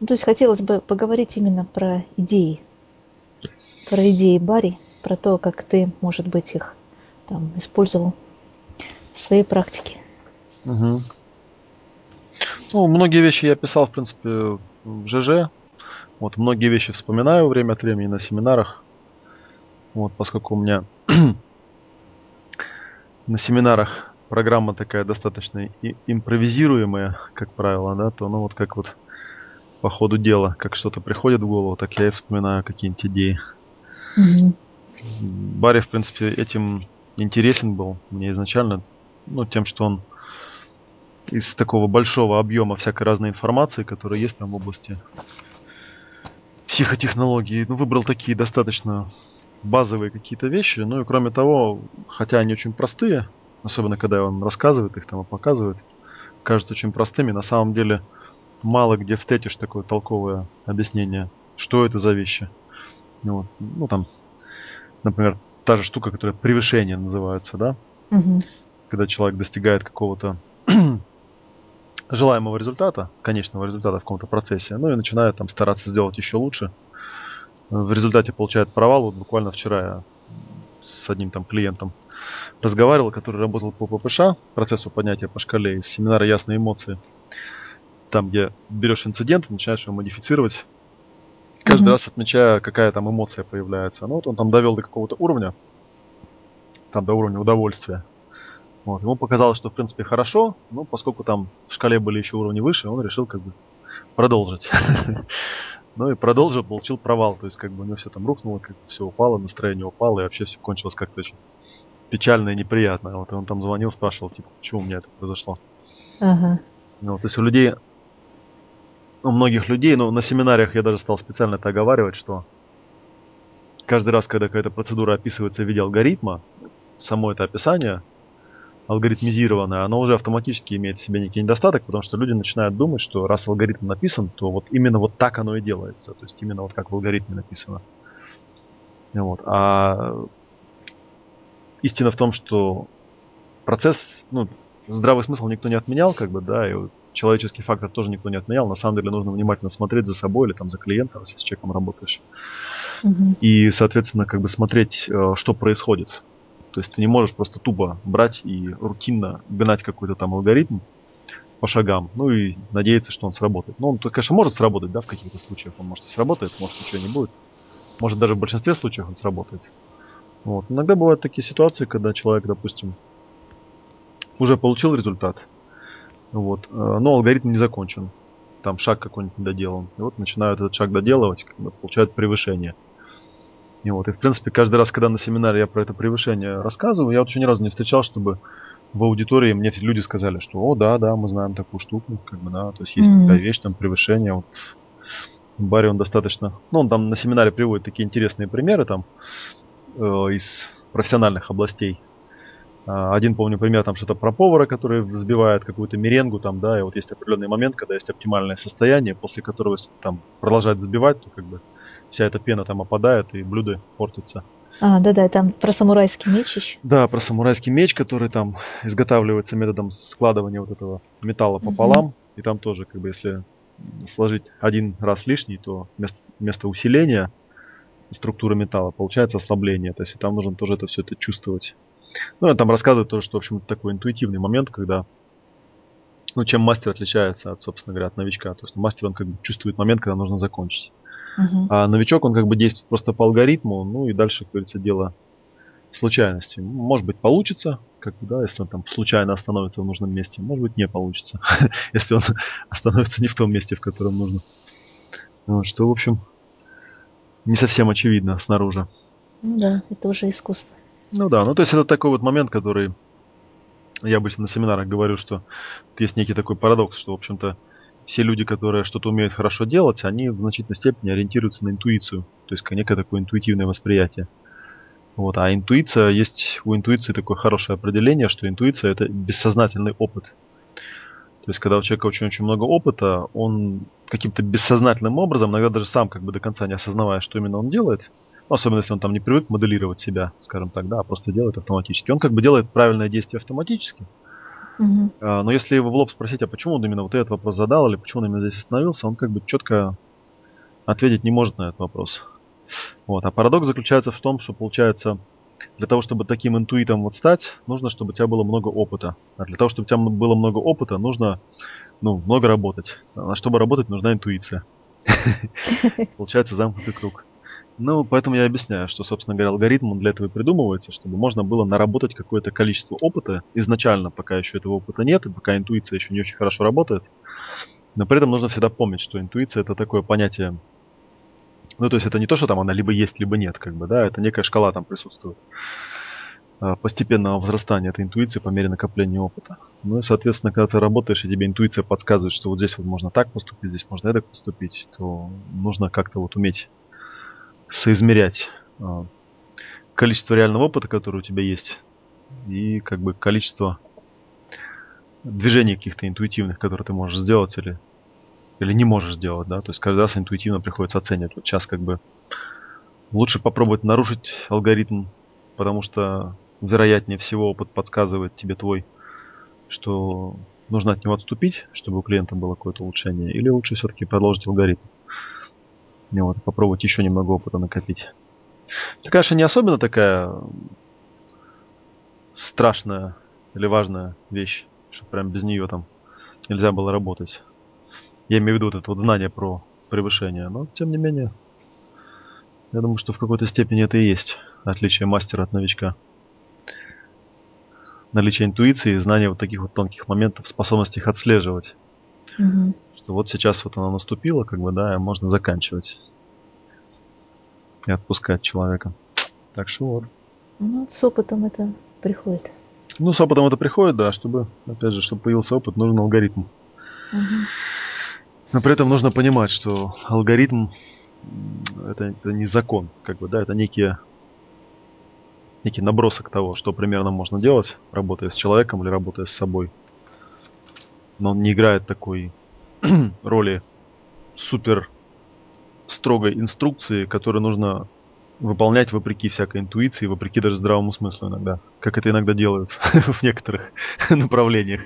Ну, то есть хотелось бы поговорить именно про идеи, про идеи Барри, про то, как ты, может быть, их там использовал в своей практике. Угу. Ну, многие вещи я писал, в принципе, в ЖЖ. Вот, многие вещи вспоминаю время от времени на семинарах. Вот, поскольку у меня на семинарах программа такая достаточно импровизируемая, как правило, да, то ну вот как вот по ходу дела, как что-то приходит в голову, так я и вспоминаю какие-нибудь идеи. Угу. Барри, в принципе, этим интересен был мне изначально, ну, тем, что он из такого большого объема всякой разной информации, которая есть там в области психотехнологий, ну, выбрал такие достаточно базовые какие-то вещи. Ну и кроме того, хотя они очень простые, особенно когда он рассказывает их там и показывает, кажутся очень простыми, на самом деле мало где встретишь такое толковое объяснение, что это за вещи. Ну, вот. ну там, например, та же штука, которая превышение называется, да? Угу. Когда человек достигает какого-то желаемого результата, конечного результата в каком-то процессе, ну и начинает там стараться сделать еще лучше. В результате получает провал. Вот буквально вчера я с одним там клиентом разговаривал, который работал по ППШ, процессу поднятия по шкале из семинара «Ясные эмоции». Там, где берешь инцидент, начинаешь его модифицировать, каждый mm-hmm. раз отмечая, какая там эмоция появляется. Ну вот он там довел до какого-то уровня, там до уровня удовольствия. Вот. Ему показалось, что в принципе хорошо, но поскольку там в шкале были еще уровни выше, он решил как бы продолжить. Ну и продолжил, получил провал. То есть как бы у него все там рухнуло, как все упало, настроение упало, и вообще все кончилось как-то очень печально и неприятно. Вот и он там звонил, спрашивал, типа, почему у меня это произошло. Ага. Ну, то есть у людей, у многих людей, ну, на семинариях я даже стал специально это оговаривать, что каждый раз, когда какая-то процедура описывается в виде алгоритма, само это описание алгоритмизированное, оно уже автоматически имеет в себе некий недостаток, потому что люди начинают думать, что раз алгоритм написан, то вот именно вот так оно и делается. То есть именно вот как в алгоритме написано. Вот. А истина в том, что процесс, ну, здравый смысл никто не отменял, как бы, да, и человеческий фактор тоже никто не отменял. На самом деле нужно внимательно смотреть за собой или там за клиентом, если с человеком работаешь. Угу. И, соответственно, как бы смотреть, э, что происходит. То есть ты не можешь просто тупо брать и рутинно гнать какой-то там алгоритм по шагам, ну и надеяться, что он сработает. Ну, он, конечно, может сработать, да, в каких-то случаях он может и сработает, может ничего не будет. Может даже в большинстве случаев он сработает. Вот. Иногда бывают такие ситуации, когда человек, допустим, уже получил результат, вот, э, но алгоритм не закончен. Там шаг какой-нибудь доделан. И вот начинают этот шаг доделывать, когда получают превышение. И вот, и в принципе, каждый раз, когда на семинаре я про это превышение рассказываю, я вот еще ни разу не встречал, чтобы в аудитории мне люди сказали, что о, да, да, мы знаем такую штуку, как бы, да, то есть есть mm-hmm. такая вещь, там, превышение. Вот. Барри, он достаточно, ну, он там на семинаре приводит такие интересные примеры, там, э, из профессиональных областей. А, один, помню, пример, там что-то про повара, который взбивает какую-то меренгу, там, да, и вот есть определенный момент, когда есть оптимальное состояние, после которого, если там продолжать взбивать, то как бы вся эта пена там опадает и блюдо портится. А, да-да, там про самурайский меч еще. Да, про самурайский меч, который там изготавливается методом складывания вот этого металла пополам. Угу. И там тоже, как бы, если сложить один раз лишний, то вместо, вместо усиления структуры металла получается ослабление. То есть там нужно тоже это все это чувствовать. Ну, там рассказывает тоже, что, в общем, такой интуитивный момент, когда ну, чем мастер отличается от, собственно говоря, от новичка. То есть мастер, он как бы чувствует момент, когда нужно закончить. Uh-huh. А новичок, он как бы действует просто по алгоритму, ну и дальше, как говорится, дело случайности. Может быть, получится, как бы, да, если он там случайно остановится в нужном месте. Может быть, не получится, если он остановится не в том месте, в котором нужно. Вот, что, в общем, не совсем очевидно снаружи. Ну да, это уже искусство. Ну да, ну то есть это такой вот момент, который я обычно на семинарах говорю, что есть некий такой парадокс, что, в общем-то, все люди, которые что-то умеют хорошо делать, они в значительной степени ориентируются на интуицию, то есть некое такое интуитивное восприятие. Вот, а интуиция, есть у интуиции такое хорошее определение, что интуиция это бессознательный опыт. То есть, когда у человека очень-очень много опыта, он каким-то бессознательным образом, иногда даже сам как бы до конца не осознавая, что именно он делает, ну, особенно если он там не привык моделировать себя, скажем так, да, а просто делает автоматически. Он как бы делает правильное действие автоматически, Мгм. А, Но если его в лоб спросить, а почему он именно вот этот вопрос задал, или почему он именно здесь остановился, он как бы четко ответить не может на этот вопрос. Вот. А парадокс заключается в том, что получается, для того, чтобы таким интуитом вот стать, нужно, чтобы у тебя было много опыта. А для того, чтобы у тебя было много опыта, нужно ну, много работать. А чтобы работать, нужна интуиция. Получается замкнутый круг. Ну, поэтому я объясняю, что, собственно говоря, алгоритм для этого и придумывается, чтобы можно было наработать какое-то количество опыта изначально, пока еще этого опыта нет, и пока интуиция еще не очень хорошо работает. Но при этом нужно всегда помнить, что интуиция это такое понятие. Ну, то есть это не то, что там она либо есть, либо нет, как бы, да, это некая шкала там присутствует а, постепенного возрастания этой интуиции по мере накопления опыта. Ну и, соответственно, когда ты работаешь, и тебе интуиция подсказывает, что вот здесь вот можно так поступить, здесь можно так поступить, то нужно как-то вот уметь соизмерять а, количество реального опыта, которое у тебя есть, и как бы количество движений каких-то интуитивных, которые ты можешь сделать или, или не можешь сделать, да, то есть каждый раз интуитивно приходится оценивать. Вот сейчас как бы лучше попробовать нарушить алгоритм, потому что вероятнее всего опыт подсказывает тебе твой, что нужно от него отступить, чтобы у клиента было какое-то улучшение, или лучше все-таки продолжить алгоритм. И вот, попробовать еще немного опыта накопить. Это, конечно, не особенно такая страшная или важная вещь, что прям без нее там нельзя было работать. Я имею в виду вот это вот знание про превышение, но тем не менее, я думаю, что в какой-то степени это и есть отличие мастера от новичка. Наличие интуиции, знание вот таких вот тонких моментов, способность их отслеживать. Мгм. Что вот сейчас вот оно наступило, как бы, да, и можно заканчивать. И отпускать человека. Так что вот. Ну, с опытом это приходит. Ну, с опытом это приходит, да, чтобы, опять же, чтобы появился опыт, нужен алгоритм. Мгм. Но при этом нужно понимать, что алгоритм это, это не закон, как бы, да, это некие, некий набросок того, что примерно можно делать, работая с человеком или работая с собой. Но он не играет такой роли супер строгой инструкции, которую нужно выполнять вопреки всякой интуиции, вопреки даже здравому смыслу иногда. Как это иногда делают в некоторых направлениях.